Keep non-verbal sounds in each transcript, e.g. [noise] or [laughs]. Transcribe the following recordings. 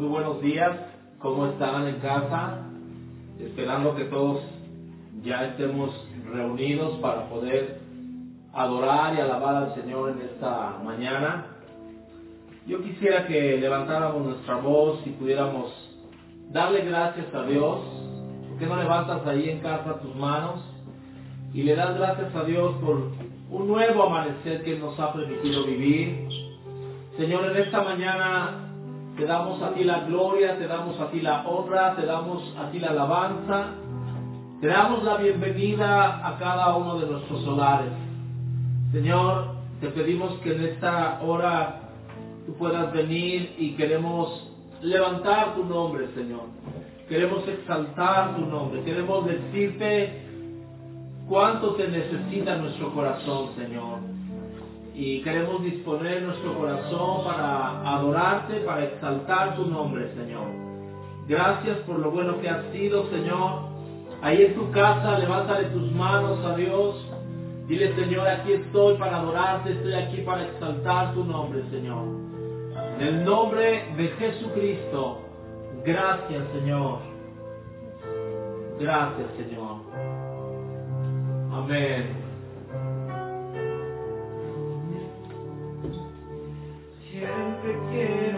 Muy buenos días, ¿cómo están en casa? Esperando que todos ya estemos reunidos para poder adorar y alabar al Señor en esta mañana. Yo quisiera que levantáramos nuestra voz y pudiéramos darle gracias a Dios. ¿Por qué no levantas ahí en casa tus manos y le das gracias a Dios por un nuevo amanecer que nos ha permitido vivir? Señor, en esta mañana te damos a ti la gloria, te damos a ti la honra, te damos a ti la alabanza, te damos la bienvenida a cada uno de nuestros hogares. Señor, te pedimos que en esta hora tú puedas venir y queremos levantar tu nombre, Señor. Queremos exaltar tu nombre, queremos decirte cuánto te necesita nuestro corazón, Señor y queremos disponer nuestro corazón para adorarte, para exaltar tu nombre, Señor. Gracias por lo bueno que has sido, Señor. Ahí en tu casa, levántale tus manos a Dios. Dile, Señor, aquí estoy para adorarte, estoy aquí para exaltar tu nombre, Señor. En el nombre de Jesucristo, gracias, Señor. Gracias, Señor. Amén. Siempre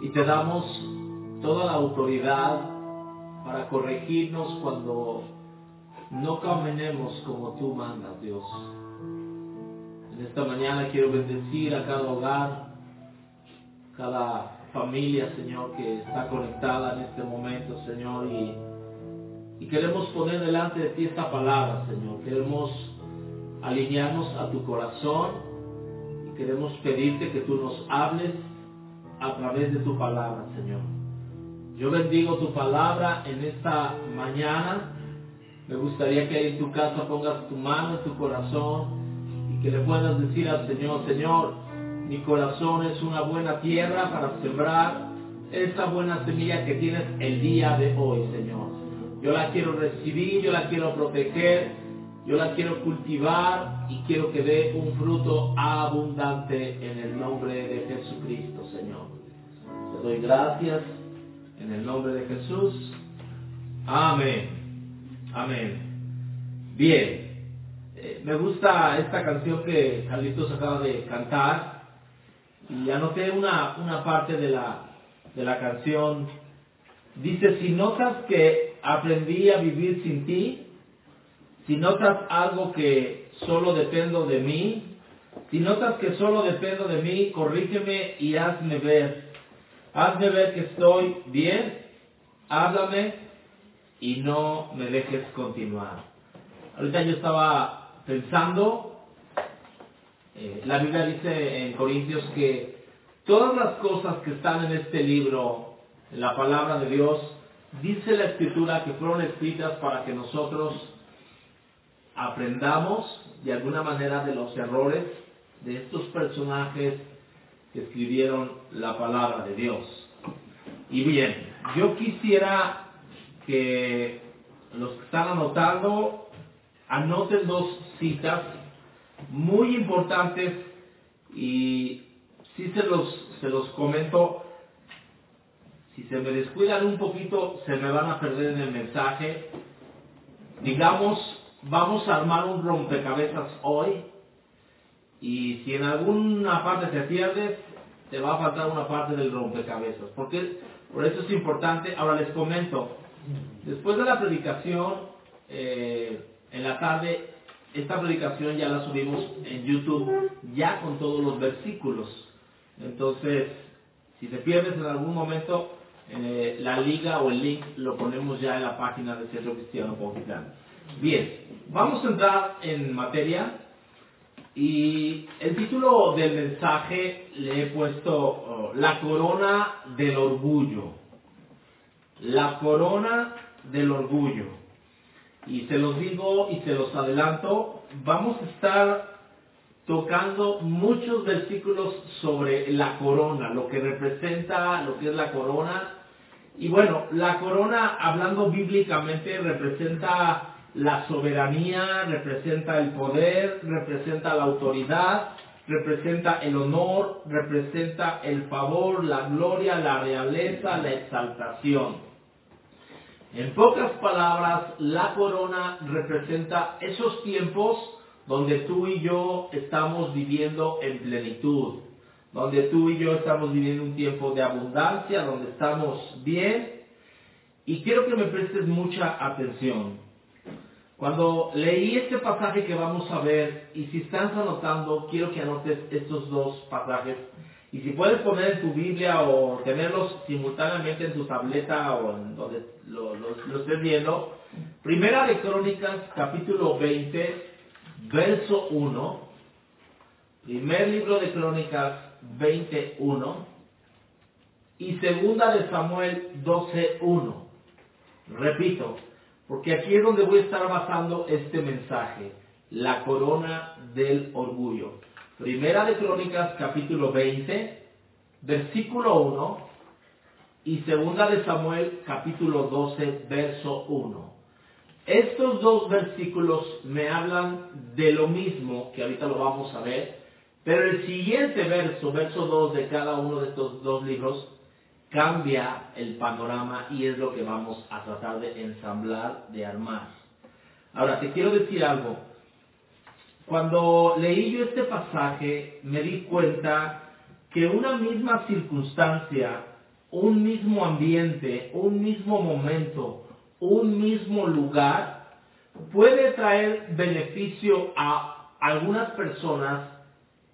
Y te damos toda la autoridad para corregirnos cuando no caminemos como tú mandas, Dios. En esta mañana quiero bendecir a cada hogar, cada familia, Señor, que está conectada en este momento, Señor, y, y queremos poner delante de ti esta palabra, Señor. Queremos alinearnos a tu corazón y queremos pedirte que tú nos hables a través de tu palabra, Señor. Yo bendigo tu palabra en esta mañana. Me gustaría que en tu casa pongas tu mano en tu corazón y que le puedas decir al Señor, Señor, mi corazón es una buena tierra para sembrar esa buena semilla que tienes el día de hoy, Señor. Yo la quiero recibir, yo la quiero proteger, yo la quiero cultivar y quiero que dé un fruto abundante en el nombre de Jesucristo, doy gracias en el nombre de Jesús. Amén. Amén. Bien. Eh, me gusta esta canción que Carlitos acaba de cantar y anoté una, una parte de la, de la canción. Dice, si notas que aprendí a vivir sin ti, si notas algo que solo dependo de mí, Si notas que solo dependo de mí, corrígeme y hazme ver. Hazme ver que estoy bien, háblame y no me dejes continuar. Ahorita yo estaba pensando, eh, la Biblia dice en Corintios que todas las cosas que están en este libro, en la palabra de Dios, dice la escritura que fueron escritas para que nosotros aprendamos de alguna manera de los errores de estos personajes escribieron la palabra de Dios. Y bien, yo quisiera que los que están anotando anoten dos citas muy importantes y si se los, se los comento, si se me descuidan un poquito se me van a perder en el mensaje. Digamos, vamos a armar un rompecabezas hoy y si en alguna parte te pierdes, te va a faltar una parte del rompecabezas. Porque, por eso es importante. Ahora les comento, después de la predicación, eh, en la tarde, esta predicación ya la subimos en YouTube, ya con todos los versículos. Entonces, si te pierdes en algún momento, eh, la liga o el link lo ponemos ya en la página del Centro Cristiano Poquitlán. Bien, vamos a entrar en materia. Y el título del mensaje le he puesto oh, La corona del orgullo. La corona del orgullo. Y se los digo y se los adelanto, vamos a estar tocando muchos versículos sobre la corona, lo que representa, lo que es la corona. Y bueno, la corona, hablando bíblicamente, representa la soberanía, representa el poder, representa la autoridad, representa el honor, representa el favor, la gloria, la realeza, la exaltación. En pocas palabras, la corona representa esos tiempos donde tú y yo estamos viviendo en plenitud, donde tú y yo estamos viviendo un tiempo de abundancia, donde estamos bien. Y quiero que me prestes mucha atención. Cuando leí este pasaje que vamos a ver, y si estás anotando, quiero que anotes estos dos pasajes. Y si puedes poner en tu Biblia o tenerlos simultáneamente en tu tableta o en donde lo, estés viendo. Primera de Crónicas, capítulo 20, verso 1. Primer libro de Crónicas 21. Y segunda de Samuel 12.1. Repito, porque aquí es donde voy a estar basando este mensaje, la corona del orgullo. Primera de Crónicas capítulo 20, versículo 1 y segunda de Samuel capítulo 12, verso 1. Estos dos versículos me hablan de lo mismo, que ahorita lo vamos a ver, pero el siguiente verso, verso 2 de cada uno de estos dos libros, cambia el panorama y es lo que vamos a tratar de ensamblar, de armar. Ahora, te quiero decir algo. Cuando leí yo este pasaje, me di cuenta que una misma circunstancia, un mismo ambiente, un mismo momento, un mismo lugar, puede traer beneficio a algunas personas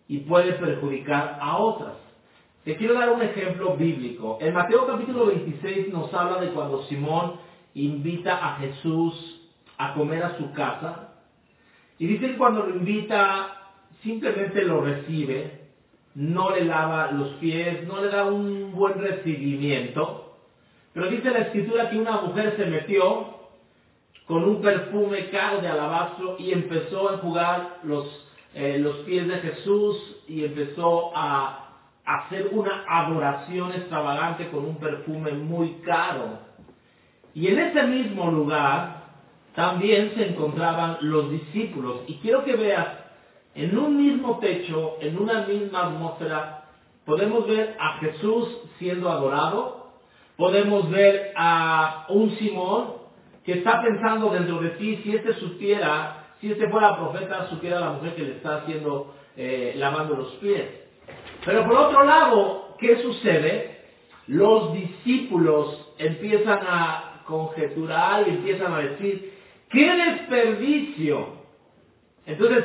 y puede perjudicar a otras. Te quiero dar un ejemplo bíblico. En Mateo capítulo 26 nos habla de cuando Simón invita a Jesús a comer a su casa. Y dice que cuando lo invita, simplemente lo recibe, no le lava los pies, no le da un buen recibimiento. Pero dice la escritura que una mujer se metió con un perfume caro de alabastro y empezó a enjugar los, eh, los pies de Jesús y empezó a hacer una adoración extravagante con un perfume muy caro. Y en ese mismo lugar también se encontraban los discípulos. Y quiero que veas, en un mismo techo, en una misma atmósfera, podemos ver a Jesús siendo adorado, podemos ver a un Simón que está pensando dentro de ti, si este supiera, si este fuera profeta, supiera la mujer que le está haciendo, eh, lavando los pies. Pero por otro lado, ¿qué sucede? Los discípulos empiezan a conjeturar y empiezan a decir, ¡qué desperdicio! Entonces,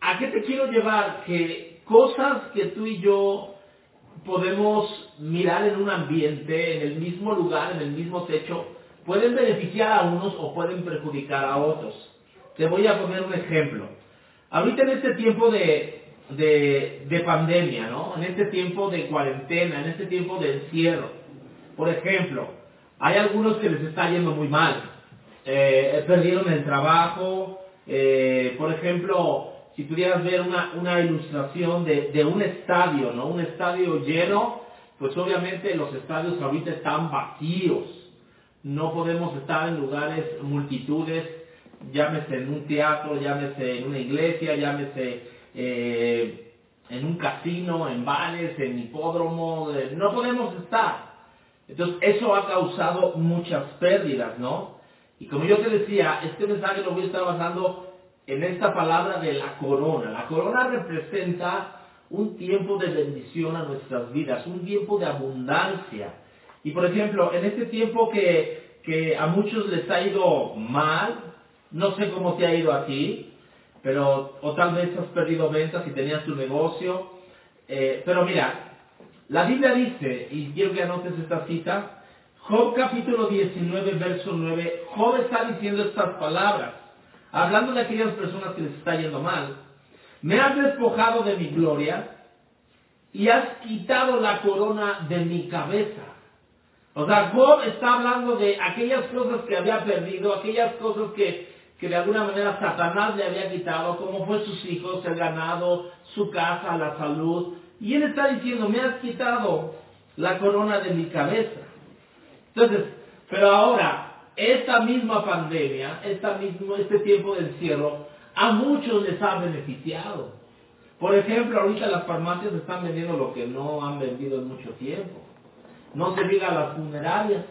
¿a qué te quiero llevar? Que cosas que tú y yo podemos mirar en un ambiente, en el mismo lugar, en el mismo techo, pueden beneficiar a unos o pueden perjudicar a otros. Te voy a poner un ejemplo. Ahorita en este tiempo de, de, de pandemia, ¿no? En este tiempo de cuarentena, en este tiempo de encierro, por ejemplo, hay algunos que les está yendo muy mal. Eh, perdieron el trabajo. eh, por ejemplo, si pudieras ver una, una ilustración de, de un estadio, ¿no? Un estadio lleno, pues obviamente los estadios ahorita están vacíos. No podemos estar en lugares, multitudes, llámese en un teatro, llámese en una iglesia, llámese eh, en un casino, en bares, en hipódromo, eh, no podemos estar. Entonces, eso ha causado muchas pérdidas, ¿no? Y como yo te decía, este mensaje lo voy a estar basando en esta palabra de la corona. La corona representa un tiempo de bendición a nuestras vidas, un tiempo de abundancia. Y por ejemplo, en este tiempo que, que a muchos les ha ido mal, no sé cómo te ha ido a ti, pero o tal vez has perdido ventas y tenías tu negocio. eh, pero mira, la Biblia dice, y quiero que anotes esta cita, Job capítulo 19, verso 9, Job está diciendo estas palabras, hablando de aquellas personas que les está yendo mal. Me has despojado de mi gloria y has quitado la corona de mi cabeza. O sea, Job está hablando de aquellas cosas que había perdido, aquellas cosas que, que de alguna manera Satanás le había quitado, como fue sus hijos, el ganado, su casa, la salud. Y él está diciendo, me has quitado la corona de mi cabeza. Entonces, pero ahora, esta misma pandemia, esta mismo, este tiempo de encierro, a muchos les ha beneficiado. Por ejemplo, ahorita las farmacias están vendiendo lo que no han vendido en mucho tiempo. No se diga las funerarias.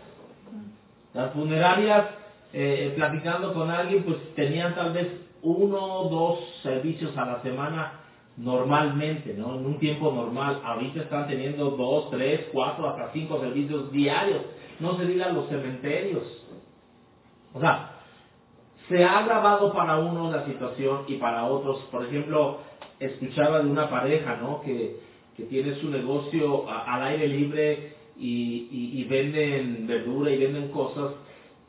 Las funerarias, eh, platicando con alguien, pues tenían tal vez uno o dos servicios a la semana normalmente, ¿no? En un tiempo normal. Ahorita están teniendo dos, tres, cuatro, hasta cinco servicios diarios. No se digan los cementerios. O sea, se ha agravado para unos la situación y para otros. Por ejemplo, escuchaba de una pareja, ¿no? Que, que tiene su negocio al aire libre y- y venden verdura y venden cosas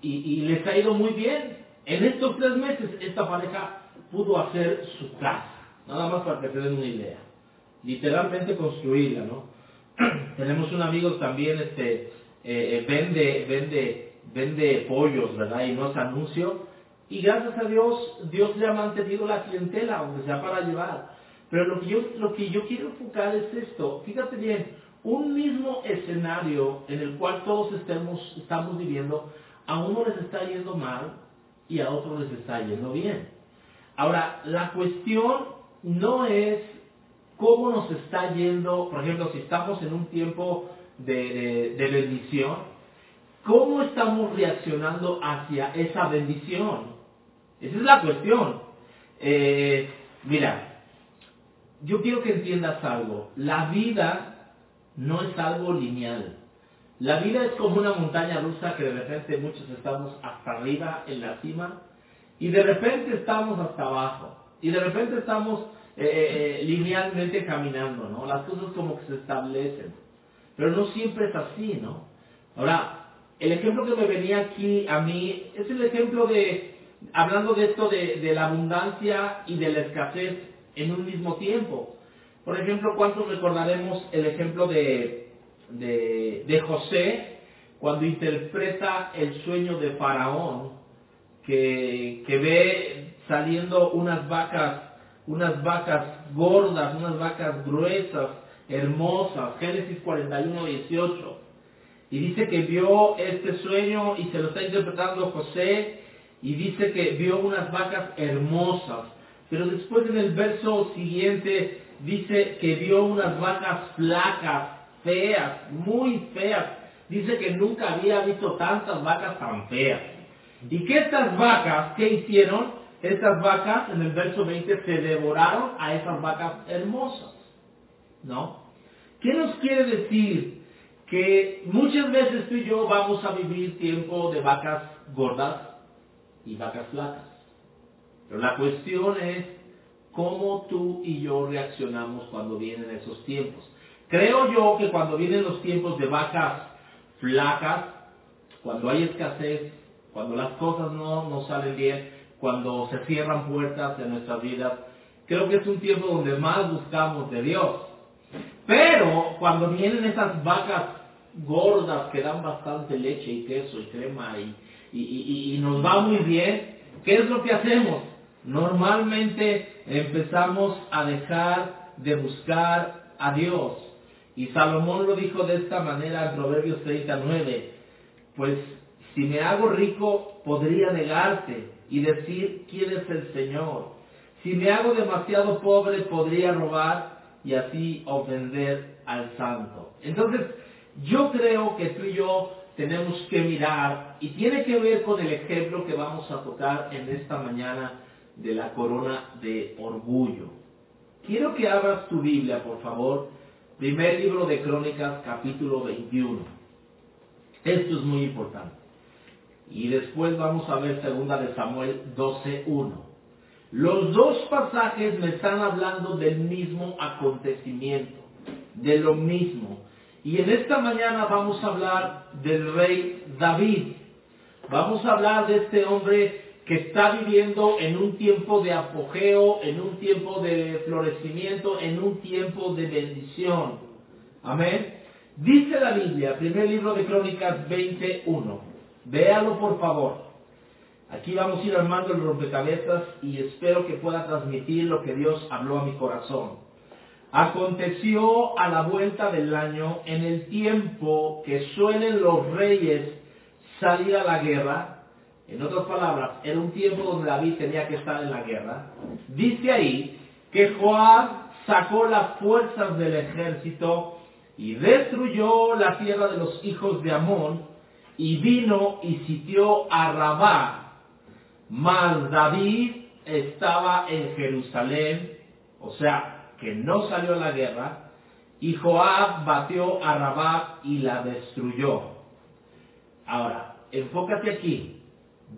y, les ha ido muy bien. En estos tres meses esta pareja pudo hacer su casa, nada más para que se den una idea. Literalmente construirla, ¿no? [clears throat] Tenemos un amigo también, este, eh, eh, vende, vende, vende pollos, ¿verdad? Y no es anuncio. Y gracias a Dios, Dios le ha mantenido la clientela, aunque sea para llevar. Pero lo que yo, lo que yo quiero enfocar es esto. Fíjate bien, un mismo escenario en el cual todos estemos, estamos viviendo, a uno les está yendo mal y a otros les está yendo bien. Ahora, la cuestión no es cómo nos está yendo, por ejemplo, si estamos en un tiempo de bendición, ¿cómo estamos reaccionando hacia esa bendición? Esa es la cuestión. Eh, mira, yo quiero que entiendas algo. La vida no es algo lineal. La vida es como una montaña rusa que de repente muchos estamos hasta arriba en la cima y de repente estamos hasta abajo y de repente estamos eh, eh, linealmente caminando, ¿no? Las cosas como que se establecen. Pero no siempre es así, ¿no? Ahora, el ejemplo que me venía aquí a mí es el ejemplo de, hablando de esto de, de la abundancia y de la escasez en un mismo tiempo. Por ejemplo, ¿cuántos recordaremos el ejemplo de, de, de José cuando interpreta el sueño de Faraón, que, que ve saliendo unas vacas, unas vacas gordas, unas vacas gruesas, hermosas, Génesis 41, 18. Y dice que vio este sueño y se lo está interpretando José y dice que vio unas vacas hermosas. Pero después en el verso siguiente dice que vio unas vacas flacas, feas, muy feas. Dice que nunca había visto tantas vacas tan feas. Y que estas vacas, ¿qué hicieron? Estas vacas, en el verso 20, se devoraron a esas vacas hermosas. ¿No? ¿Qué nos quiere decir? Que muchas veces tú y yo vamos a vivir tiempo de vacas gordas y vacas flacas. Pero la cuestión es cómo tú y yo reaccionamos cuando vienen esos tiempos. Creo yo que cuando vienen los tiempos de vacas flacas, cuando hay escasez, cuando las cosas no nos salen bien, cuando se cierran puertas en nuestras vidas, creo que es un tiempo donde más buscamos de Dios. Pero cuando vienen esas vacas gordas que dan bastante leche y queso y crema y, y, y, nos va muy bien, ¿qué es lo que hacemos? Normalmente empezamos a dejar de buscar a Dios. Y Salomón lo dijo de esta manera en Proverbios 39, pues si me hago rico podría negarte y decir quién es el Señor. Si me hago demasiado pobre podría robar y así ofender al santo. Entonces, yo creo que tú y yo tenemos que mirar y tiene que ver con el ejemplo que vamos a tocar en esta mañana de la corona de orgullo. Quiero que abras tu Biblia, por favor, primer libro de Crónicas, capítulo 21. Esto es muy importante. Y después vamos a ver segunda de Samuel 12.1. Los dos pasajes me están hablando del mismo acontecimiento, de lo mismo. Y en esta mañana vamos a hablar del rey David. Vamos a hablar de este hombre que está viviendo en un tiempo de apogeo, en un tiempo de florecimiento, en un tiempo de bendición. Amén. Dice la Biblia, primer libro de Crónicas 21. Véalo por favor. Aquí vamos a ir armando el rompecabezas y espero que pueda transmitir lo que Dios habló a mi corazón. Aconteció a la vuelta del año, en el tiempo que suelen los reyes salir a la guerra, en otras palabras, era un tiempo donde David tenía que estar en la guerra. Dice ahí que Joab sacó las fuerzas del ejército y destruyó la tierra de los hijos de Amón y vino y sitió a Rabá. Mas David estaba en Jerusalén, o sea, que no salió a la guerra, y Joab batió a Rabá y la destruyó. Ahora, enfócate aquí.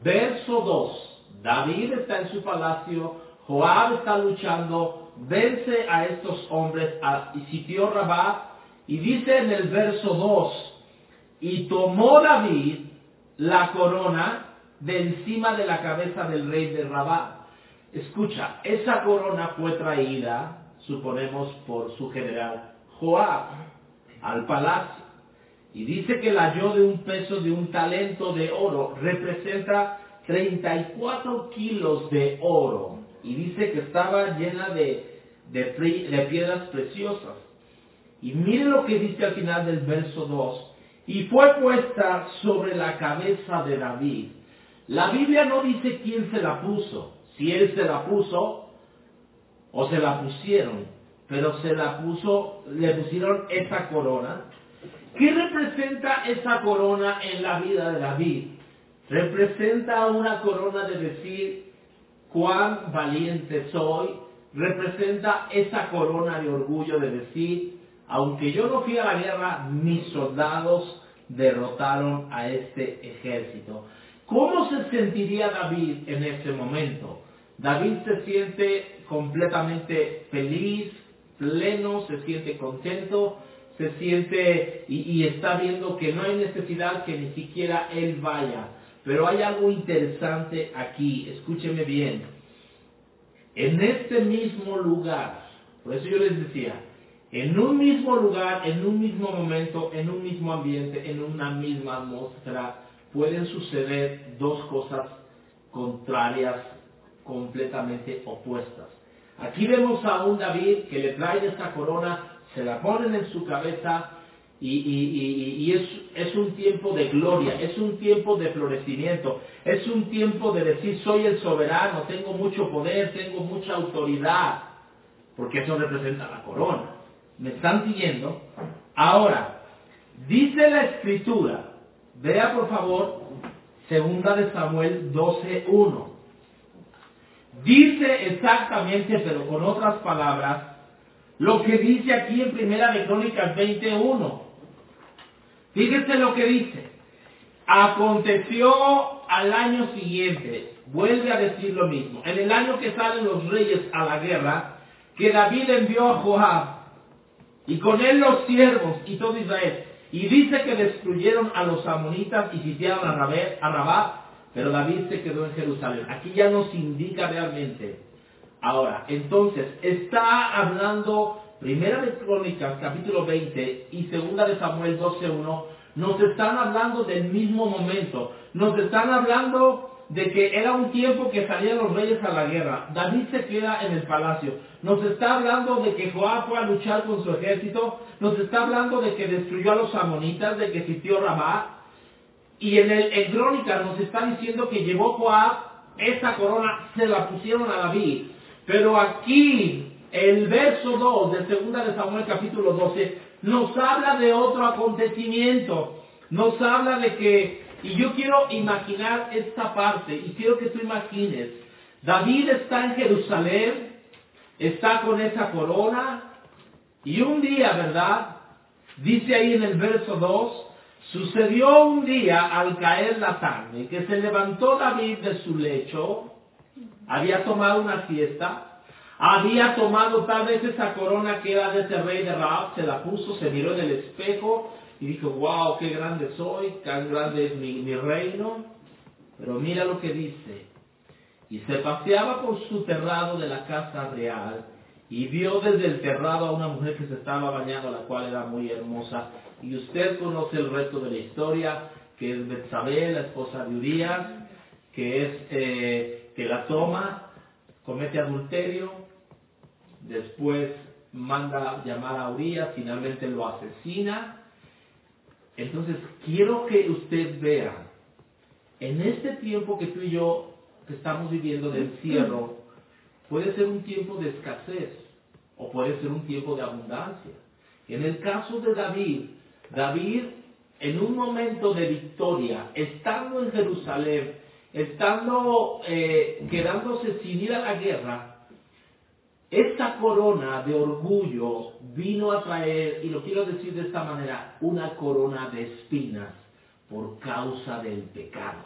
Verso 2. David está en su palacio, Joab está luchando, vence a estos hombres y sitió Rabá, y dice en el verso 2, y tomó David la corona de encima de la cabeza del rey de Rabá. Escucha, esa corona fue traída, suponemos, por su general Joab al palacio. Y dice que la halló de un peso de un talento de oro. Representa 34 kilos de oro. Y dice que estaba llena de, de, piedras preciosas. Y mire lo que dice al final del verso 2. Y fue puesta sobre la cabeza de David. La Biblia no dice quién se la puso. Si él se la puso o se la pusieron. Pero se la puso, le pusieron esa corona ¿Qué representa esa corona en la vida de David? Representa una corona de decir cuán valiente soy. Representa esa corona de orgullo de decir, aunque yo no fui a la guerra, mis soldados derrotaron a este ejército. ¿Cómo se sentiría David en ese momento? David se siente completamente feliz, pleno, se siente contento, se siente y, está viendo que no hay necesidad que ni siquiera él vaya. Pero hay algo interesante aquí, escúcheme bien. En este mismo lugar, por eso yo les decía, en un mismo lugar, en un mismo momento, en un mismo ambiente, en una misma atmósfera, pueden suceder dos cosas contrarias, completamente opuestas. Aquí vemos a un David que le trae esta corona se la ponen en su cabeza y, es, es, un tiempo de gloria, es un tiempo de florecimiento, es un tiempo de decir soy el soberano, tengo mucho poder, tengo mucha autoridad, porque eso representa la corona. ¿Me están siguiendo? Ahora, dice la escritura, vea por favor, segunda de Samuel 12.1. Dice exactamente, pero con otras palabras, lo que dice aquí en Primera de Crónicas 21. Fíjese lo que dice. Aconteció al año siguiente, vuelve a decir lo mismo. En el año que salen los reyes a la guerra, que David envió a Joab y con él los siervos y todo Israel. Y dice que destruyeron a los amonitas y sitiaron a, a Rabat, pero David se quedó en Jerusalén. Aquí ya nos indica realmente. Ahora, entonces, está hablando Primera de Crónicas, capítulo 20, y Segunda de Samuel 12.1, nos están hablando del mismo momento. Nos están hablando de que era un tiempo que salían los reyes a la guerra. David se queda en el palacio. Nos está hablando de que Joab fue a luchar con su ejército. Nos está hablando de que destruyó a los amonitas, de que sitió Rabat. Y en, el, en Crónica nos está diciendo que llevó Joab esa corona, se la pusieron a David. Pero aquí, el verso 2 de 2 de Samuel capítulo 12, nos habla de otro acontecimiento. Nos habla de que y yo quiero imaginar esta parte y quiero que tú imagines. David está en Jerusalén, está con esa corona y un día, ¿verdad? Dice ahí en el verso 2, sucedió un día al caer la tarde que se levantó David de su lecho, había tomado una fiesta, había tomado tal vez esa corona que era de ese rey de Raab, se la puso, se miró en el espejo y dijo, wow, qué grande soy, tan grande es mi, mi reino. Pero mira lo que dice. Y se paseaba por su terrado de la casa real y vio desde el terrado a una mujer que se estaba bañando, la cual era muy hermosa. Y usted conoce el resto de la historia, que es Betsabé, la esposa de Urias, que es eh, que la toma, comete adulterio, después manda llamar a Urias, finalmente lo asesina entonces, quiero que usted vea, en este tiempo que tú y yo estamos viviendo de encierro, puede ser un tiempo de escasez o puede ser un tiempo de abundancia. En el caso de David, David en un momento de victoria, estando en Jerusalén, estando eh, quedándose sin ir a la guerra, esta corona de orgullo vino a traer, y lo quiero decir de esta manera, una corona de espinas por causa del pecado.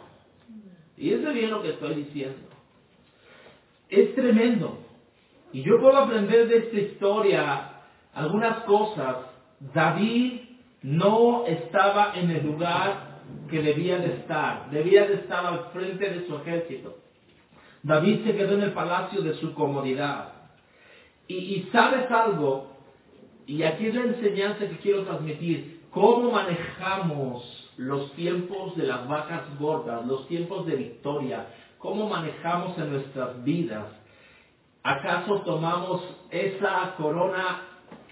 Y es bien lo que estoy diciendo. Es tremendo. Y yo puedo aprender de esta historia algunas cosas. David no estaba en el lugar que debía de estar. Debía de estar al frente de su ejército. David se quedó en el palacio de su comodidad. Y, sabes algo, y aquí es la enseñanza que quiero transmitir, cómo manejamos los tiempos de las vacas gordas, los tiempos de victoria, cómo manejamos en nuestras vidas. ¿Acaso tomamos esa corona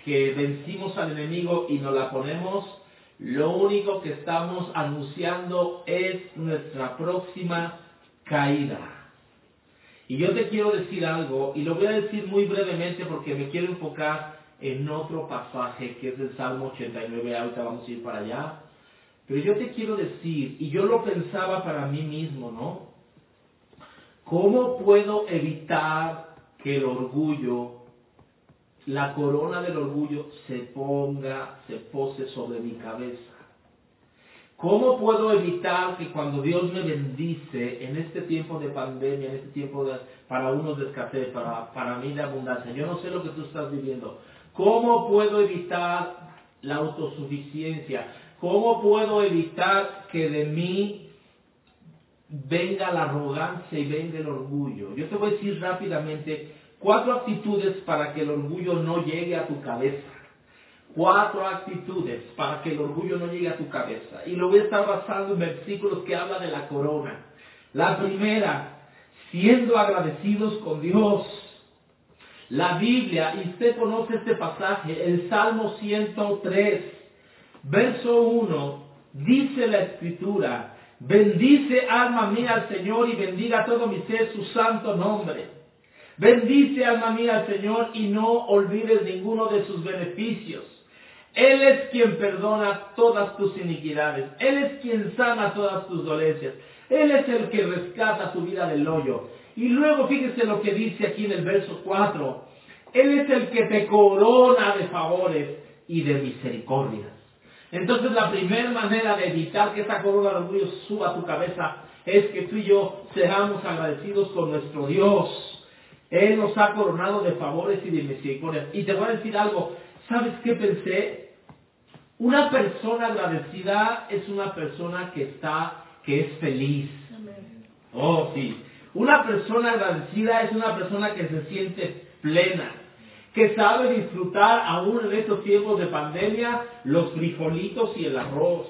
que vencimos al enemigo y nos la ponemos? Lo único que estamos anunciando es nuestra próxima caída. Y yo te quiero decir algo, y lo voy a decir muy brevemente porque me quiero enfocar en otro pasaje que es el Salmo 89, ahorita vamos a ir para allá. Pero yo te quiero decir, y yo lo pensaba para mí mismo, ¿no? ¿Cómo puedo evitar que el orgullo, la corona del orgullo, se ponga, se pose sobre mi cabeza? ¿Cómo puedo evitar que cuando Dios me bendice en este tiempo de pandemia, en este tiempo de, para unos de escasez, para, para mí de abundancia? Yo no sé lo que tú estás viviendo. ¿Cómo puedo evitar la autosuficiencia? ¿Cómo puedo evitar que de mí venga la arrogancia y venga el orgullo? Yo te voy a decir rápidamente cuatro actitudes para que el orgullo no llegue a tu cabeza cuatro actitudes para que el orgullo no llegue a tu cabeza. Y lo voy a estar basando en versículos que habla de la corona. La primera, siendo agradecidos con Dios. La Biblia, y usted conoce este pasaje, el Salmo 103, verso 1, dice la escritura, bendice alma mía al Señor y bendiga todo mi ser su santo nombre. Bendice alma mía al Señor y no olvides ninguno de sus beneficios. Él es quien perdona todas tus iniquidades. Él es quien sana todas tus dolencias. Él es el que rescata tu vida del hoyo. Y luego fíjese lo que dice aquí en el verso 4. Él es el que te corona de favores y de misericordias. Entonces la primera manera de evitar que esa corona de orgullo suba a tu cabeza es que tú y yo seamos agradecidos con nuestro Dios. Él nos ha coronado de favores y de misericordia. Y te voy a decir algo, ¿sabes qué pensé? Una persona agradecida es una persona que está, que es feliz. Oh, sí. Una persona agradecida es una persona que se siente plena, que sabe disfrutar aún en estos tiempos de pandemia los frijolitos y el arroz.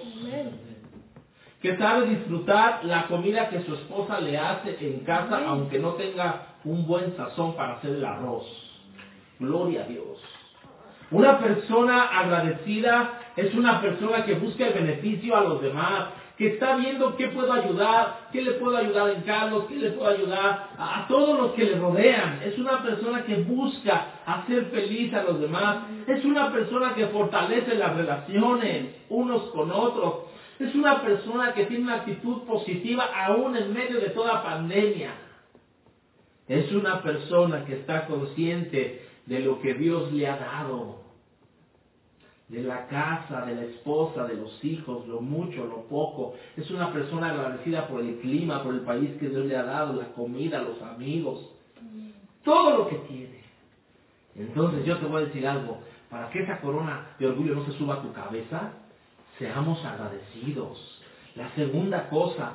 Que sabe disfrutar la comida que su esposa le hace en casa, aunque no tenga un buen sazón para hacer el arroz. Gloria a Dios. Una persona agradecida es una persona que busca el beneficio a los demás, que está viendo qué puedo ayudar, qué le puedo ayudar en Carlos, qué le puedo ayudar a, a todos los que le rodean. Es una persona que busca hacer feliz a los demás. Es una persona que fortalece las relaciones unos con otros. Es una persona que tiene una actitud positiva aún en medio de toda pandemia. Es una persona que está consciente de lo que Dios le ha dado de la casa, de la esposa, de los hijos, lo mucho, lo poco. Es una persona agradecida por el clima, por el país que Dios le ha dado, la comida, los amigos, todo lo que tiene. Entonces yo te voy a decir algo, para que esa corona de orgullo no se suba a tu cabeza, seamos agradecidos. La segunda cosa,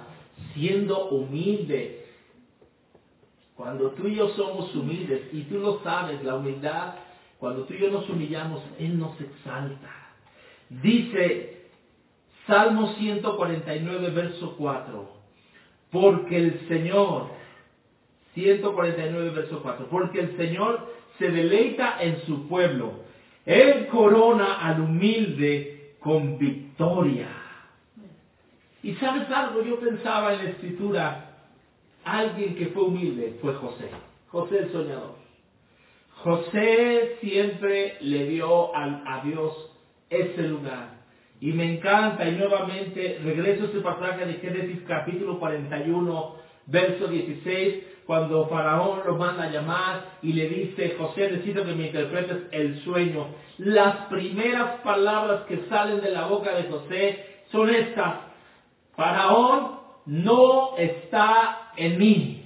siendo humilde. Cuando tú y yo somos humildes, y tú lo sabes, la humildad cuando tú y yo nos humillamos, Él nos exalta. Dice Salmo 149, verso 4, porque el Señor, 149, verso 4, porque el Señor se deleita en su pueblo. Él corona al humilde con victoria. Y sabes algo, yo pensaba en la escritura, alguien que fue humilde fue José, José el soñador. José siempre le dio a, Dios ese lugar. Y me encanta, y nuevamente regreso a este pasaje de Génesis capítulo 41, verso 16, cuando Faraón lo manda a llamar y le dice, José, necesito que me interpretes el sueño. Las primeras palabras que salen de la boca de José son estas. Faraón no está en mí,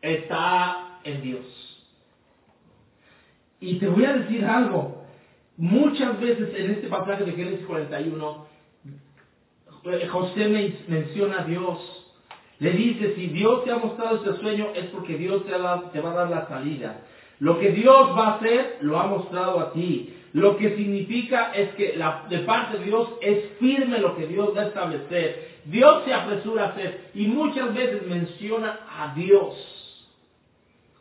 está en Dios. Y te voy a decir algo. Muchas veces en este pasaje de Génesis 41, eh, José menciona a Dios. Le dice, si Dios te ha mostrado este sueño es porque Dios te, va a dar la salida. Lo que Dios va a hacer, lo ha mostrado a ti. Lo que significa es que de parte de Dios es firme lo que Dios va a establecer. Dios se apresura a hacer y muchas veces menciona a Dios.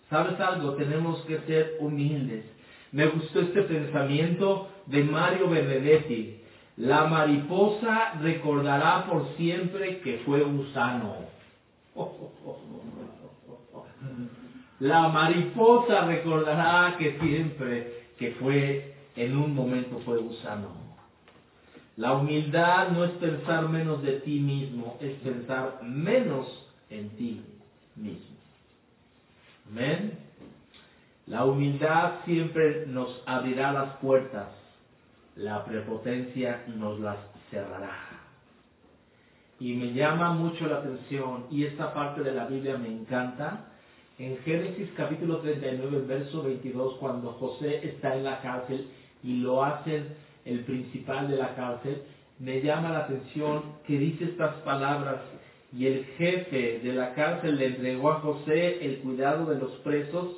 ¿Sabes algo? Tenemos que ser humildes. Me gustó este pensamiento de Mario Benedetti. La mariposa recordará por siempre que fue gusano. [laughs] La mariposa recordará que siempre que fue en un momento fue gusano. La humildad no es pensar menos de ti mismo, es pensar menos en ti mismo. Amén. La humildad siempre nos abrirá las puertas, la prepotencia nos las cerrará. Y me llama mucho la atención, y esta parte de la Biblia me encanta, en Génesis capítulo 39, verso 22, cuando José está en la cárcel y lo hacen el principal de la cárcel, me llama la atención que dice estas palabras, y el jefe de la cárcel le entregó a José el cuidado de los presos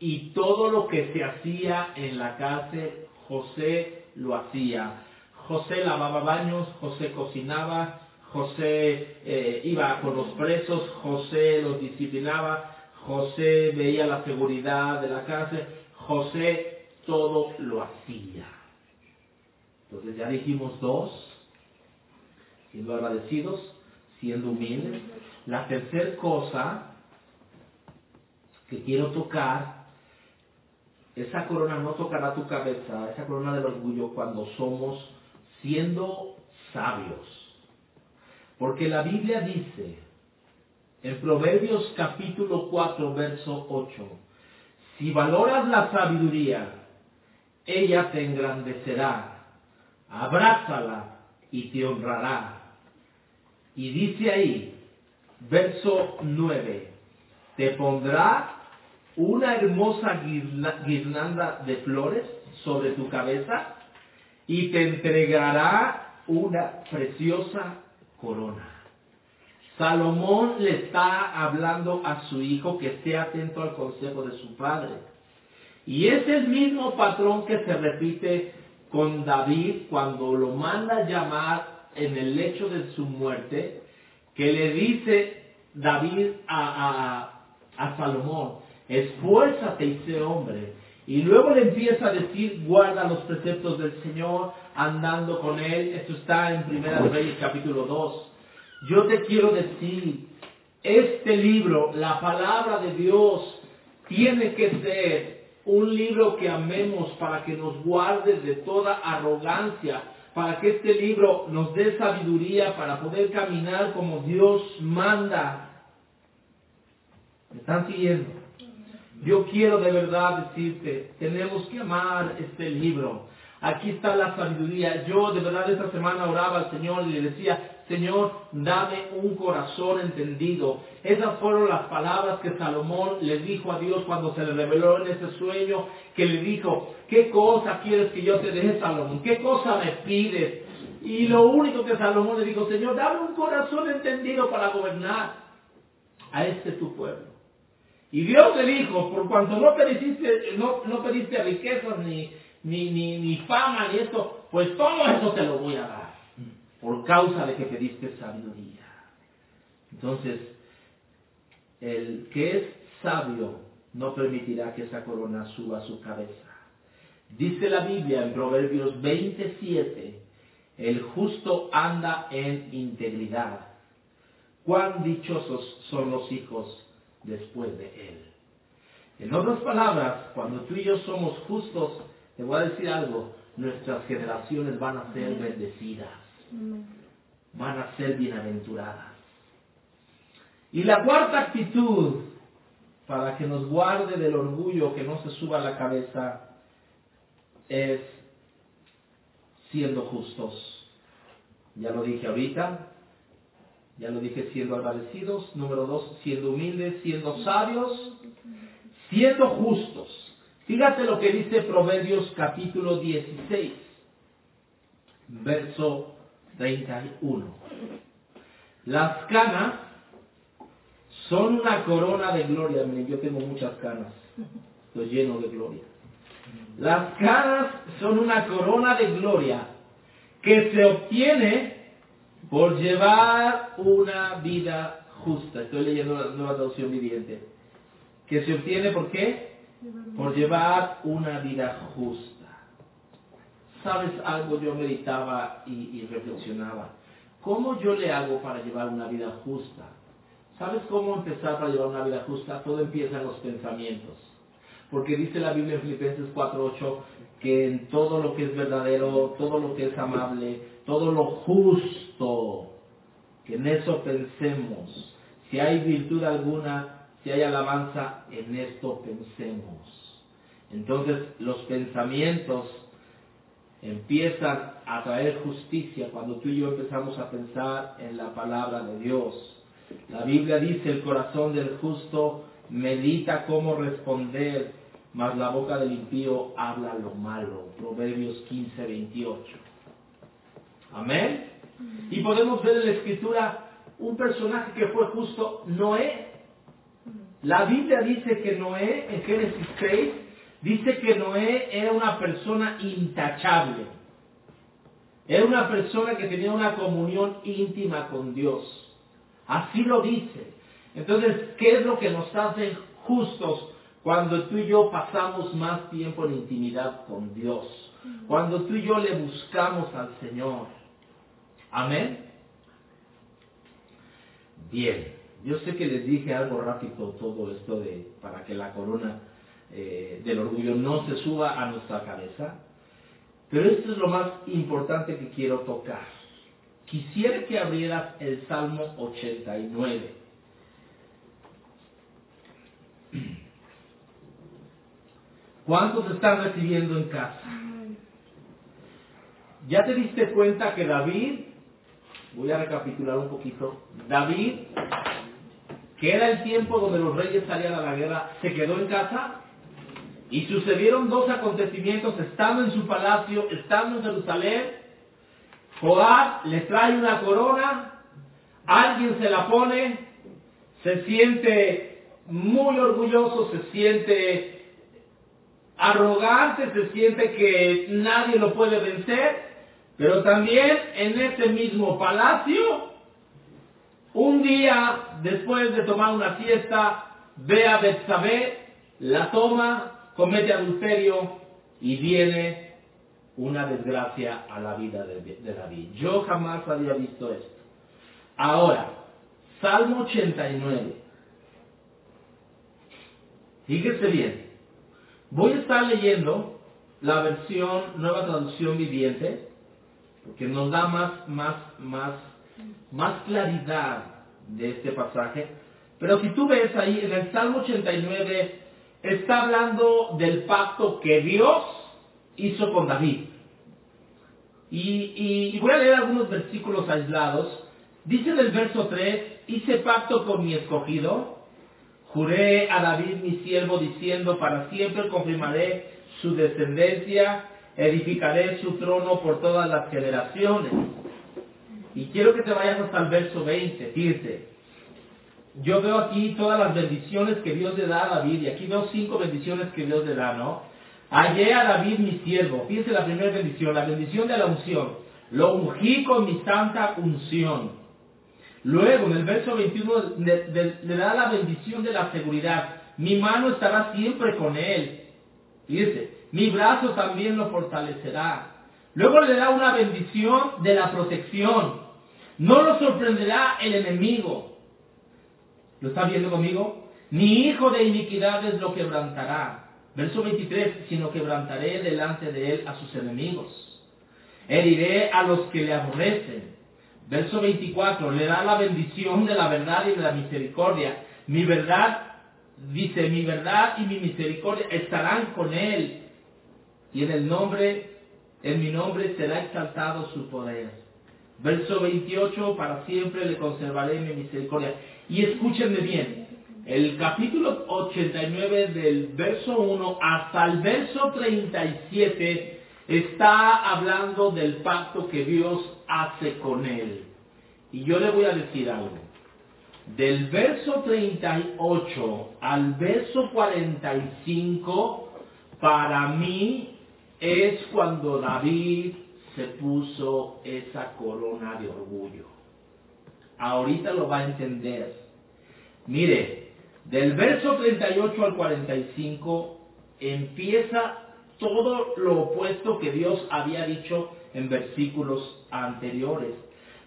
y todo lo que se hacía en la cárcel, José lo hacía. José lavaba baños, José cocinaba, José eh, iba con los presos, José los disciplinaba, José veía la seguridad de la cárcel, José todo lo hacía. Entonces ya dijimos dos, siendo agradecidos, siendo humildes. La tercera cosa que quiero tocar, esa corona no tocará tu cabeza, esa corona del orgullo cuando somos siendo sabios. Porque la Biblia dice, en Proverbios capítulo 4, verso 8, si valoras la sabiduría, ella te engrandecerá, abrázala y te honrará y dice ahí, verso 9. Te pondrá una hermosa guirnalda de flores sobre tu cabeza y te entregará una preciosa corona. Salomón le está hablando a su hijo que esté atento al consejo de su padre. Y es el mismo patrón que se repite con David cuando lo manda llamar en el lecho de su muerte, que le dice David a, a, a Salomón, esfuérzate y sé hombre. Y luego le empieza a decir, guarda los preceptos del Señor, andando con Él. Esto está en Primera Reyes capítulo 2. Yo te quiero decir, este libro, la palabra de Dios, tiene que ser un libro que amemos para que nos guarde de toda arrogancia, para que este libro nos dé sabiduría para poder caminar como Dios manda. ¿Me están siguiendo? Yo quiero de verdad decirte, tenemos que amar este libro. Aquí está la sabiduría. Yo de verdad esta semana oraba al Señor y le decía, Señor, dame un corazón entendido. Esas fueron las palabras que Salomón le dijo a Dios cuando se le reveló en ese sueño, que le dijo, ¿qué cosa quieres que yo te dé, Salomón? ¿Qué cosa me pides? Y lo único que Salomón le dijo, Señor, dame un corazón entendido para gobernar a este tu pueblo. Y Dios le dijo, por cuanto no pediste, no, no pediste riquezas, ni, ni, ni, ni fama, ni esto, pues todo eso te lo voy a dar, por causa de que pediste sabiduría. Entonces, el que es sabio no permitirá que esa corona suba a su cabeza. Dice la Biblia en Proverbios 27, el justo anda en integridad. Cuán dichosos son los hijos después de él. En otras palabras, cuando tú y yo somos justos, te voy a decir algo, nuestras generaciones van a ser bendecidas, van a ser bienaventuradas. Y la cuarta actitud para que nos guarde del orgullo que no se suba a la cabeza es siendo justos. Ya lo dije ahorita, ya lo dije siendo agradecidos. Número dos, siendo humildes, siendo sabios, siendo justos. Fíjate lo que dice Proverbios capítulo 16, verso 31. Las canas son una corona de gloria. Miren, yo tengo muchas canas. Estoy lleno de gloria. Las canas son una corona de gloria que se obtiene por llevar una vida justa. Estoy leyendo la nueva traducción viviente. Que se obtiene por qué? Por llevar una vida justa. ¿Sabes algo? Yo meditaba y, reflexionaba. ¿Cómo yo le hago para llevar una vida justa? ¿Sabes cómo empezar para llevar una vida justa? Todo empieza en los pensamientos. Porque dice la Biblia en Filipenses 4.8 que en todo lo que es verdadero, todo lo que es amable, todo lo justo, que en eso pensemos. Si hay virtud alguna, si hay alabanza, en esto pensemos. Entonces los pensamientos empiezan a traer justicia cuando tú y yo empezamos a pensar en la palabra de Dios. La Biblia dice, el corazón del justo medita cómo responder, mas la boca del impío habla lo malo. Proverbios 15, 28. Amén. Y podemos ver en la escritura un personaje que fue justo, Noé. La Biblia dice que Noé, en Génesis 6, dice que Noé era una persona intachable. Era una persona que tenía una comunión íntima con Dios. Así lo dice. Entonces, ¿qué es lo que nos hace justos cuando tú y yo pasamos más tiempo en intimidad con Dios? Cuando tú y yo le buscamos al Señor. Amén. Bien, yo sé que les dije algo rápido todo esto de para que la corona eh, del orgullo no se suba a nuestra cabeza, pero esto es lo más importante que quiero tocar. Quisiera que abrieras el Salmo 89. ¿Cuántos están recibiendo en casa? ¿Ya te diste cuenta que David, voy a recapitular un poquito, David que era el tiempo donde los reyes salían a la guerra, se quedó en casa y sucedieron dos acontecimientos estando en su palacio, estando en Jerusalén. Joab le trae una corona, alguien se la pone, se siente muy orgulloso, se siente arrogante, se siente que nadie lo puede vencer, pero también en ese mismo palacio, un día después de tomar una fiesta, ve a Betsabé, la toma, comete adulterio y viene una desgracia a la vida de, de David. Yo jamás había visto esto. Ahora, Salmo 89. Fíjese bien. Voy a estar leyendo la versión Nueva Traducción Viviente, porque nos da más, más, más, más claridad de este pasaje. Pero si tú ves ahí en el Salmo 89, está hablando del pacto que Dios hizo con David. Y, y, voy a leer algunos versículos aislados. Dice en el verso 3, hice pacto con mi escogido, juré a David mi siervo diciendo, para siempre confirmaré su descendencia, edificaré su trono por todas las generaciones. Y quiero que te vayas hasta el verso 20, fíjate. Yo veo aquí todas las bendiciones que Dios le da a David, y aquí veo cinco bendiciones que Dios le da, ¿no? Hallé a David mi siervo, fíjense la primera bendición, la bendición de la unción. Lo ungí con mi santa unción. Luego, en el verso 21, le, da la bendición de la seguridad. Mi mano estará siempre con él. Fíjese, mi brazo también lo fortalecerá. Luego le da una bendición de la protección. No lo sorprenderá el enemigo. ¿Lo está viendo conmigo? Ni hijo de iniquidades lo quebrantará. Verso 23, sino quebrantaré delante de él a sus enemigos. Heriré a los que le aborrecen. Verso 24, le da la bendición de la verdad y de la misericordia. Mi verdad, dice, mi verdad y mi misericordia estarán con él. Y en el nombre, en mi nombre será exaltado su poder. Verso 28, para siempre le conservaré mi misericordia. Y escúchenme bien, el capítulo 89 del verso 1 hasta el verso 37 está hablando del pacto que Dios hace con él. Y yo le voy a decir algo. Del verso 38 al verso 45, para mí es cuando David se puso esa corona de orgullo. Ahorita lo va a entender. Mire, del verso 38 al 45 empieza todo lo opuesto que Dios había dicho en versículos anteriores.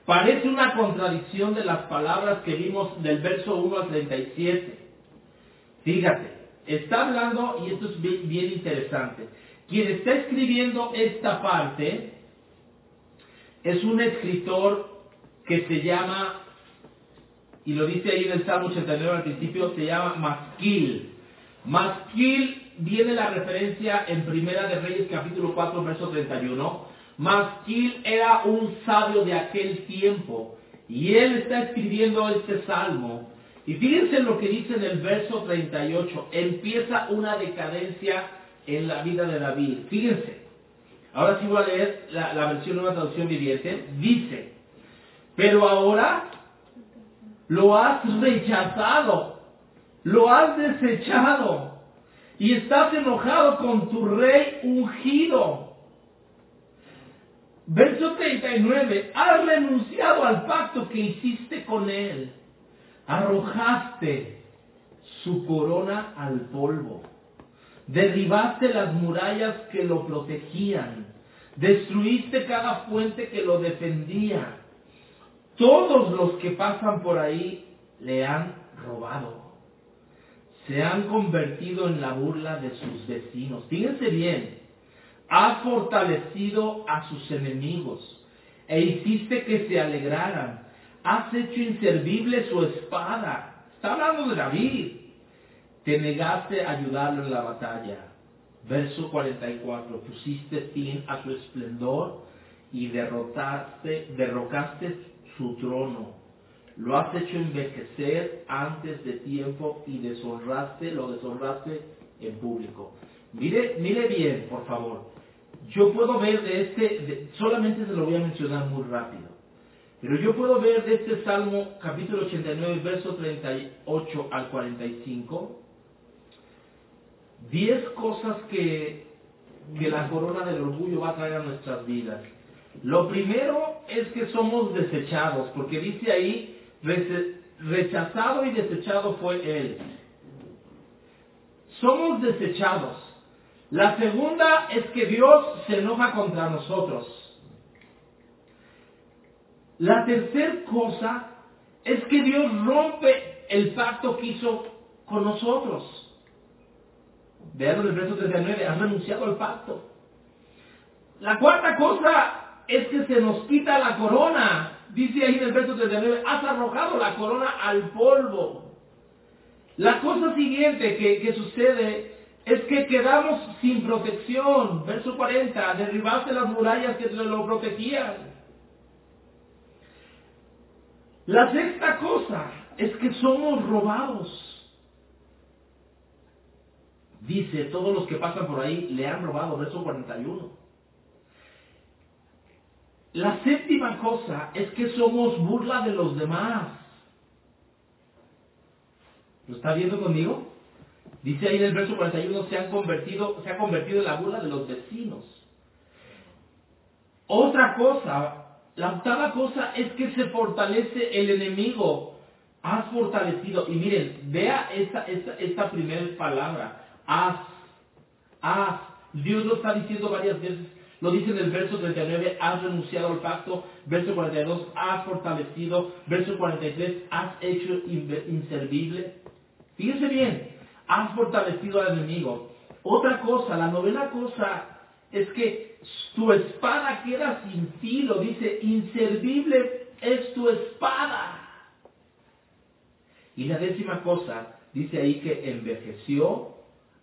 Parece una contradicción de las palabras que vimos del verso 1 al 37. Fíjate, está hablando, y esto es bien, interesante, quien está escribiendo esta parte es un escritor que se llama, y lo dice ahí en el Salmo 89 al principio, se llama Masquil. Masquil viene la referencia en Primera de Reyes capítulo 4 verso 31. Masquil era un sabio de aquel tiempo y él está escribiendo este salmo. Y fíjense lo que dice en el verso 38. Empieza una decadencia en la vida de David. Fíjense. Ahora sí voy a leer la, la versión nueva traducción viviente. Dice, pero ahora lo has rechazado, lo has desechado y estás enojado con tu rey ungido. Verso 39, has renunciado al pacto que hiciste con él, arrojaste su corona al polvo, derribaste las murallas que lo protegían, destruiste cada fuente que lo defendía. Todos los que pasan por ahí le han robado se han convertido en la burla de sus vecinos. Fíjense bien, has fortalecido a sus enemigos e hiciste que se alegraran. Has hecho inservible su espada. Está hablando de David. Te negaste a ayudarlo en la batalla. Verso 44. Pusiste fin a su esplendor y derrotaste, derrocaste su trono. lo has hecho envejecer antes de tiempo y deshonraste, lo deshonraste en público. Mire, mire bien, por favor. Yo puedo ver de este, solamente se lo voy a mencionar muy rápido. Pero yo puedo ver de este Salmo capítulo 89, verso 38 al 45, 10 cosas que, que la corona del orgullo va a traer a nuestras vidas. Lo primero es que somos desechados, porque dice ahí, "Rece- rechazado y desechado fue él. Somos desechados. La segunda es que Dios se enoja contra nosotros. La tercera cosa es que Dios rompe el pacto que hizo con nosotros. Vean en el verso 39, has renunciado al pacto. La cuarta cosa es que se nos quita la corona. Dice ahí en el verso 39, has arrojado la corona al polvo. La cosa siguiente que, que sucede es que quedamos sin protección. Verso 40, derribaste las murallas que te lo protegían. La sexta cosa es que somos robados. Dice, todos los que pasan por ahí le han robado, verso 41. La séptima cosa es que somos burla de los demás. ¿Lo está viendo conmigo? Dice ahí en el verso 41, se han convertido, se ha convertido en la burla de los vecinos. Otra cosa, la octava cosa es que se fortalece el enemigo. Has fortalecido. Y miren, vea esta, esta, esta primera palabra. Has. Has. Dios lo está diciendo varias veces. Lo dice en el verso 39, has renunciado al pacto. Verso 42, has fortalecido. Verso 43, has hecho inservible. Fíjese bien, has fortalecido al enemigo. Otra cosa, la novena cosa es que tu espada queda sin filo. Dice, inservible es tu espada. Y la décima cosa, dice ahí que envejeció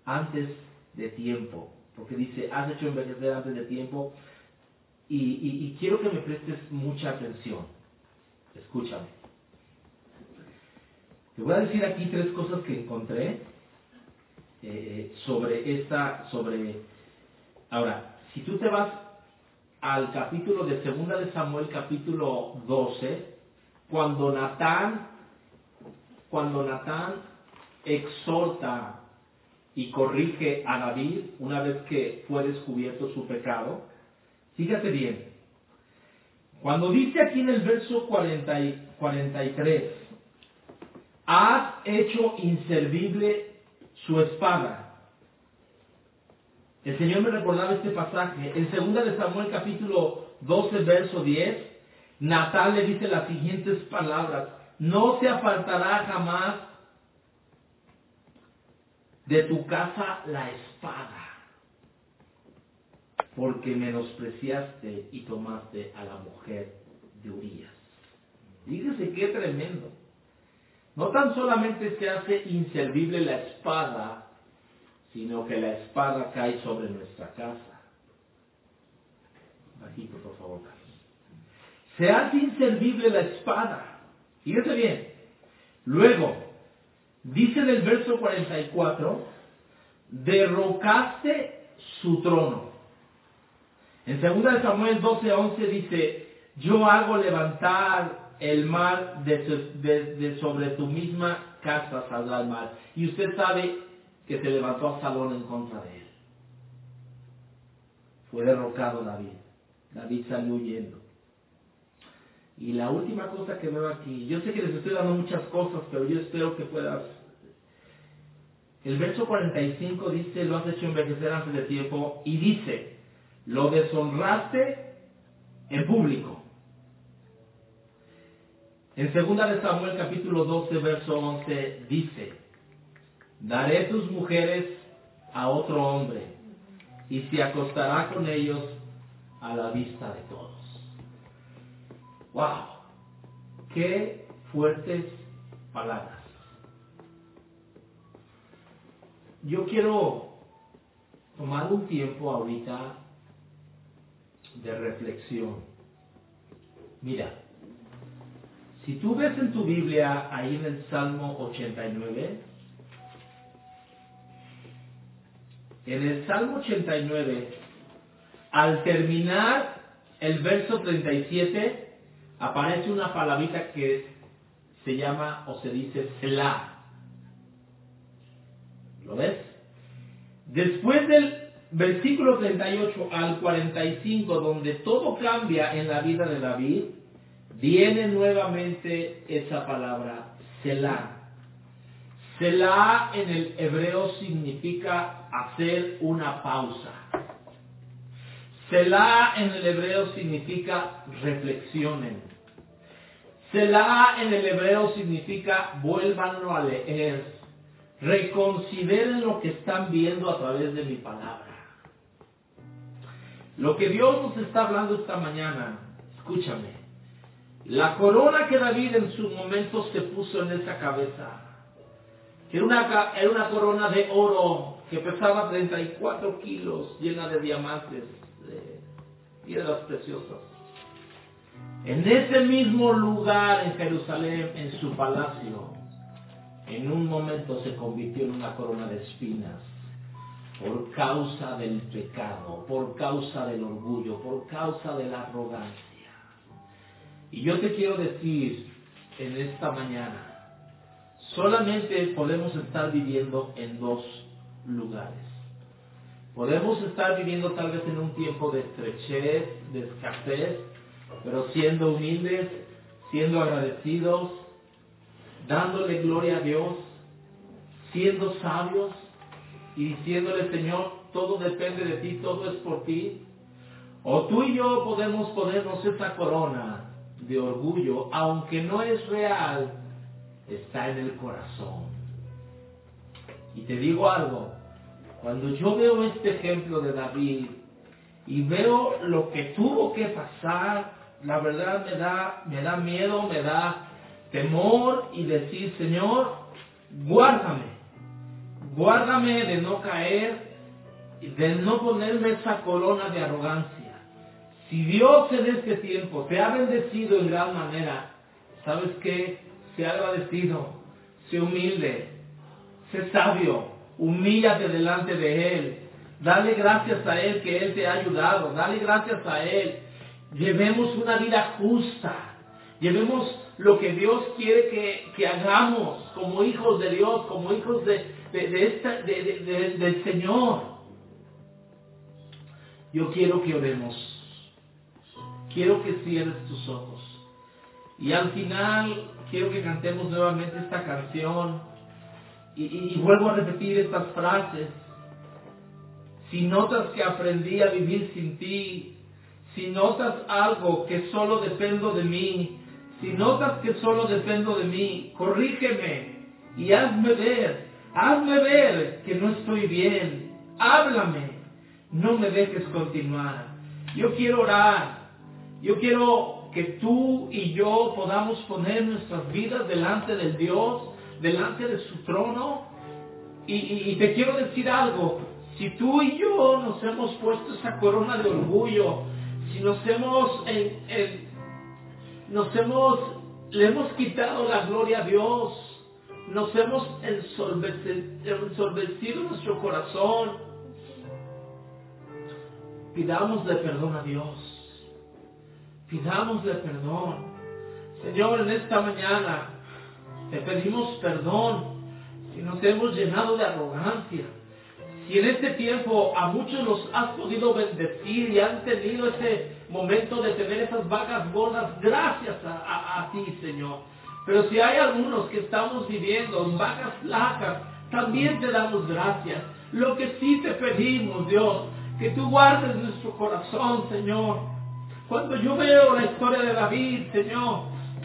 antes de tiempo. Porque dice, has hecho envejecer antes de tiempo. Y, quiero que me prestes mucha atención. Escúchame. Te voy a decir aquí tres cosas que encontré eh, sobre esta, sobre... Ahora, si tú te vas al capítulo de Segunda de Samuel, capítulo 12, cuando Natán, cuando Natán exhorta y corrige a David una vez que fue descubierto su pecado, fíjate bien, cuando dice aquí en el verso 40 y 43, has hecho inservible su espada. El Señor me recordaba este pasaje. En 2 de Samuel capítulo 12, verso 10, Natal le dice las siguientes palabras. No se apartará jamás de tu casa la espada, porque menospreciaste y tomaste a la mujer de Urias. Fíjese qué tremendo. No tan solamente se hace inservible la espada, sino que la espada cae sobre nuestra casa. Bajito, por favor, Carlos. Se hace inservible la espada. Fíjese bien. Luego, dice en el verso 44, derrocaste su trono. En 2 de Samuel 12, 11 dice, yo hago levantar el mar de, so- de- de sobre tu misma casa saldrá el mar. Y usted sabe que se levantó Absalón en contra de él. Fue derrocado David. David salió huyendo. Y la última cosa que veo aquí, yo sé que les estoy dando muchas cosas, pero yo espero que puedas. El verso 45 dice, lo has hecho envejecer antes de tiempo, y dice, lo deshonraste en público. En 2 de Samuel capítulo 12, verso 11 dice, daré tus mujeres a otro hombre y se acostará con ellos a la vista de todos. ¡Wow! ¡Qué fuertes palabras! Yo quiero tomar un tiempo ahorita de reflexión. Mira, Si tú ves en tu Biblia, ahí en el Salmo 89, en el Salmo 89, al terminar el verso 37, aparece una palabrita que se llama o se dice Selah. ¿Lo ves? Después del versículo 38 al 45, donde todo cambia en la vida de David, viene nuevamente esa palabra Selah. Selah en el hebreo significa hacer una pausa. Selah en el hebreo significa reflexionen. Selah en el hebreo significa vuélvanlo a leer. Reconsideren lo que están viendo a través de mi palabra. Lo que Dios nos está hablando esta mañana, escúchame. La corona que David en su momento se puso en esa cabeza, era una, era una corona de oro que pesaba 34 kilos, llena de diamantes, de piedras preciosas. En ese mismo lugar en Jerusalén, en su palacio, en un momento se convirtió en una corona de espinas por causa del pecado, por causa del orgullo, por causa de la arrogancia. Y yo te quiero decir en esta mañana, solamente podemos estar viviendo en dos lugares. Podemos estar viviendo tal vez en un tiempo de estrechez, de escasez, pero siendo humildes, siendo agradecidos, dándole gloria a Dios, siendo sabios y diciéndole, Señor, todo depende de ti, todo es por ti. O tú y yo podemos ponernos esa corona de orgullo, aunque no es real, está en el corazón. Y te digo algo, cuando yo veo este ejemplo de David y veo lo que tuvo que pasar, la verdad me da, me da miedo, me da temor y decir, Señor, guárdame, guárdame de no caer, de no ponerme esa corona de arrogancia. Si Dios en este tiempo te ha bendecido en gran manera, ¿sabes qué? Sea agradecido, sé humilde, sé sabio, humíllate delante de Él, dale gracias a Él que Él te ha ayudado, dale gracias a Él. Llevemos una vida justa, llevemos lo que Dios quiere que, que hagamos como hijos de Dios, como hijos de, de, de de, del Señor. Yo quiero que oremos. Quiero que cierres tus ojos. Y al final quiero que cantemos nuevamente esta canción. Y, y vuelvo a repetir estas frases. Si notas que aprendí a vivir sin ti, si notas algo que solo dependo de mí, si notas que solo dependo de mí, corrígeme y hazme ver, hazme ver que no estoy bien, háblame, no me dejes continuar. Yo quiero orar, yo quiero que tú y yo podamos poner nuestras vidas delante del Dios, delante de su trono. Y, y, y, te quiero decir algo, si tú y yo nos hemos puesto esa corona de orgullo, si nos hemos, en, en, nos hemos, le hemos quitado la gloria a Dios, nos hemos ensorbecido nuestro corazón, pidámosle perdón a Dios, pidámosle perdón. Señor, en esta mañana te pedimos perdón si nos hemos llenado de arrogancia. Si en este tiempo a muchos los has podido bendecir y han tenido ese momento de tener esas vacas gordas, gracias a, a, a ti, Señor. Pero si hay algunos que estamos viviendo en vacas flacas, también te damos gracias. Lo que sí te pedimos, Dios, que tú guardes nuestro corazón, Señor. Cuando yo veo la historia de David, Señor,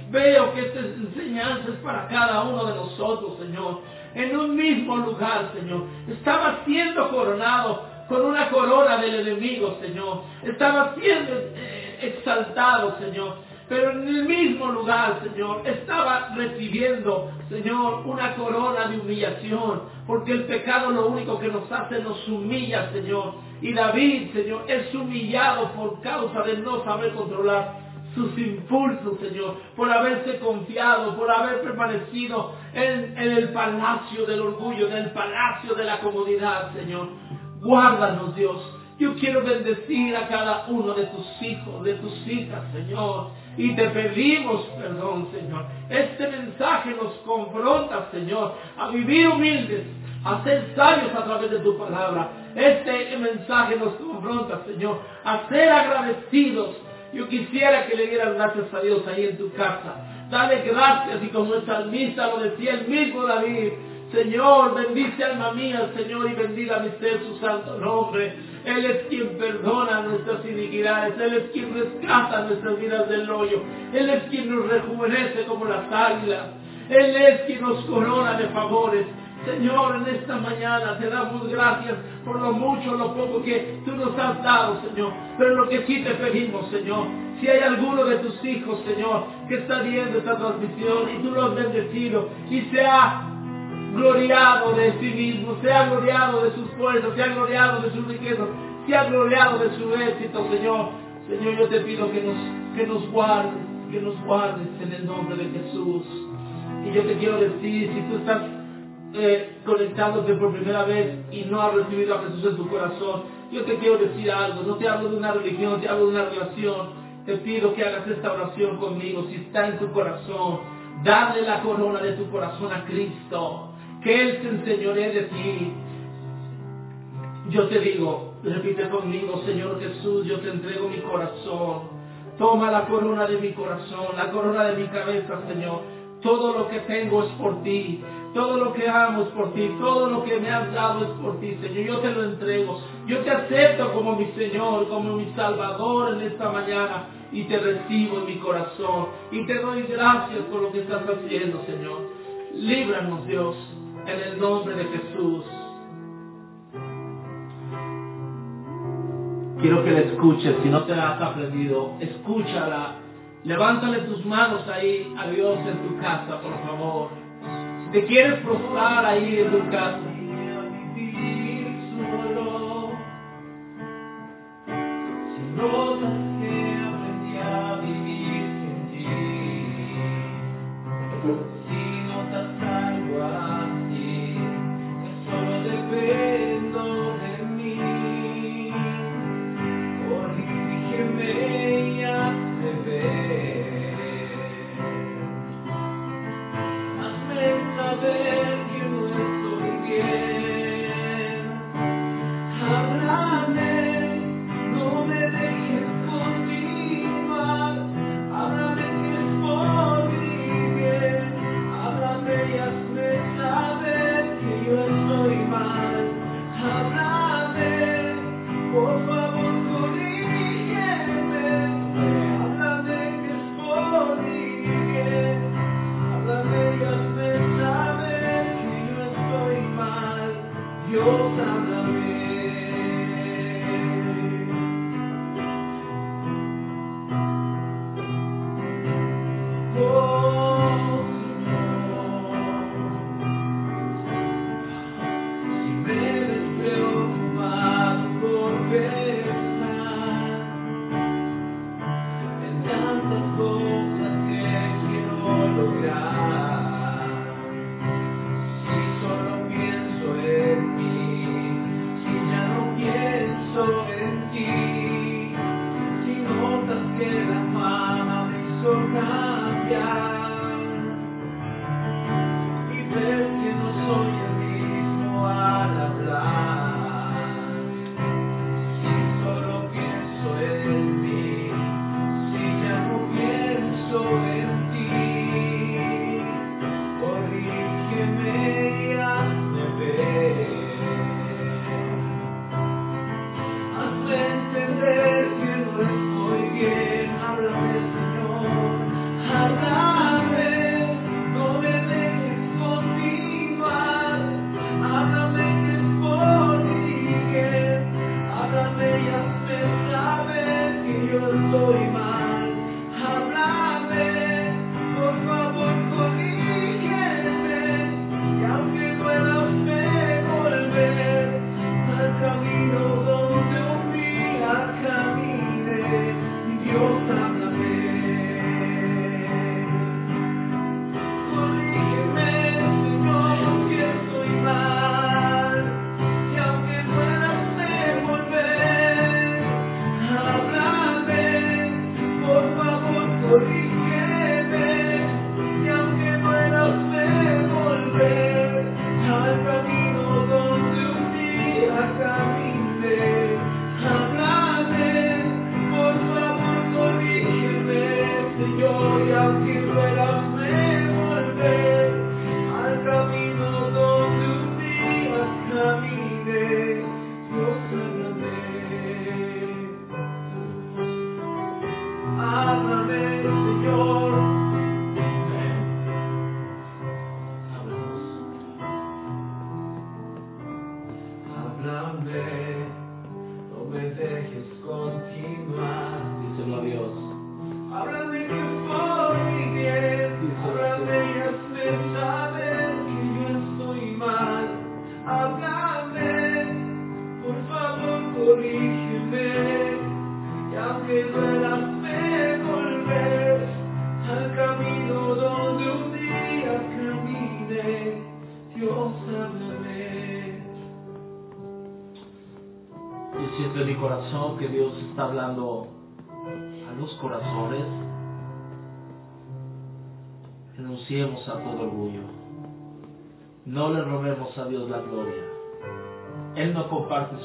veo que esta enseñanza es para cada uno de nosotros, Señor. En un mismo lugar, Señor. Estaba siendo coronado con una corona del enemigo, Señor. Estaba siendo eh, exaltado, Señor. Pero en el mismo lugar, Señor, estaba recibiendo, Señor, una corona de humillación. Porque el pecado lo único que nos hace, nos humilla, Señor. Y David, Señor, es humillado por causa de no saber controlar sus impulsos, Señor, por haberse confiado, por haber permanecido en, en el palacio del orgullo, en el palacio de la comodidad, Señor. Guárdanos, Dios. Yo quiero bendecir a cada uno de tus hijos, de tus hijas, Señor. Y te pedimos perdón, Señor. Este mensaje nos confronta, Señor, a vivir humildes, a ser sabios a través de tu palabra. Este mensaje nos confronta, Señor, a ser agradecidos. Yo quisiera que le dieras gracias a Dios ahí en tu casa. Dale gracias y como el salmista lo decía el mismo David, Señor, bendice alma mía, Señor, y bendiga mi ser su santo nombre. Él es quien perdona nuestras iniquidades, Él es quien rescata nuestras vidas del hoyo, Él es quien nos rejuvenece como las águilas, Él es quien nos corona de favores. Señor, en esta mañana te damos gracias por lo mucho lo poco que tú nos has dado, Señor. Pero lo que sí te pedimos, Señor, si hay alguno de tus hijos, Señor, que está viendo esta transmisión y tú lo has bendecido y se ha gloriado de sí mismo, se ha gloriado de sus fuerzas, se ha gloriado de sus riquezas, se ha gloriado de su éxito, Señor. Señor, yo te pido que nos, que nos guardes, que nos guardes en el nombre de Jesús. Y yo te quiero decir, si tú estás eh, conectándote por primera vez y no has recibido a Jesús en tu corazón, yo te quiero decir algo, no te hablo de una religión, te hablo de una relación. Te pido que hagas esta oración conmigo, si está en tu corazón, dale la corona de tu corazón a Cristo, que Él se enseñoree de ti. Yo te digo, repite conmigo, Señor Jesús, yo te entrego mi corazón. Toma la corona de mi corazón, la corona de mi cabeza, Señor. Todo lo que tengo es por ti. Todo lo que amo es por ti, todo lo que me has dado es por ti, Señor. Yo te lo entrego. Yo te acepto como mi Señor, como mi Salvador en esta mañana y te recibo en mi corazón. Y te doy gracias por lo que estás haciendo, Señor. Líbranos, Dios, en el nombre de Jesús. Quiero que la escuches, si no te la has aprendido, escúchala. Levántale tus manos ahí a Dios en tu casa, por favor. Te quieres prostrar ahí en tu casa.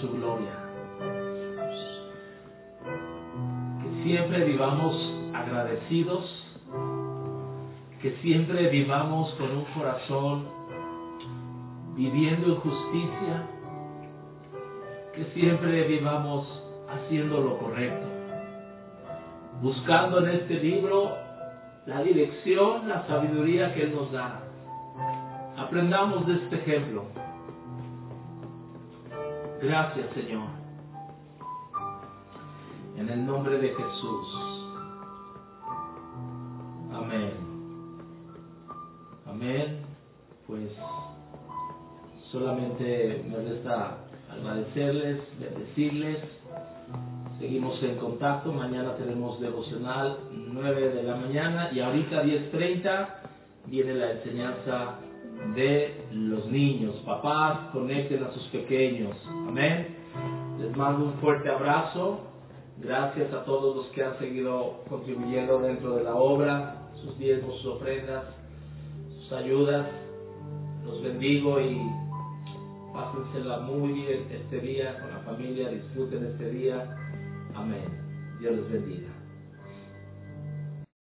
Su gloria. Que siempre vivamos agradecidos. Que siempre vivamos con un corazón viviendo en justicia. Que siempre vivamos haciendo lo correcto. Buscando en este libro la dirección, la sabiduría que nos da. Aprendamos de este ejemplo. Gracias Señor. En el nombre de Jesús. Amén. Amén. Pues solamente me resta agradecerles, bendecirles. Seguimos en contacto. Mañana tenemos devocional 9 de la mañana y ahorita 10.30 viene la enseñanza de los niños. Papás, conecten a sus pequeños. Amén. Les mando un fuerte abrazo. Gracias a todos los que han seguido contribuyendo dentro de la obra, sus diezmos, sus ofrendas, sus ayudas. Los bendigo y pásensela muy bien este día con la familia. Disfruten este día. Amén. Dios les bendiga.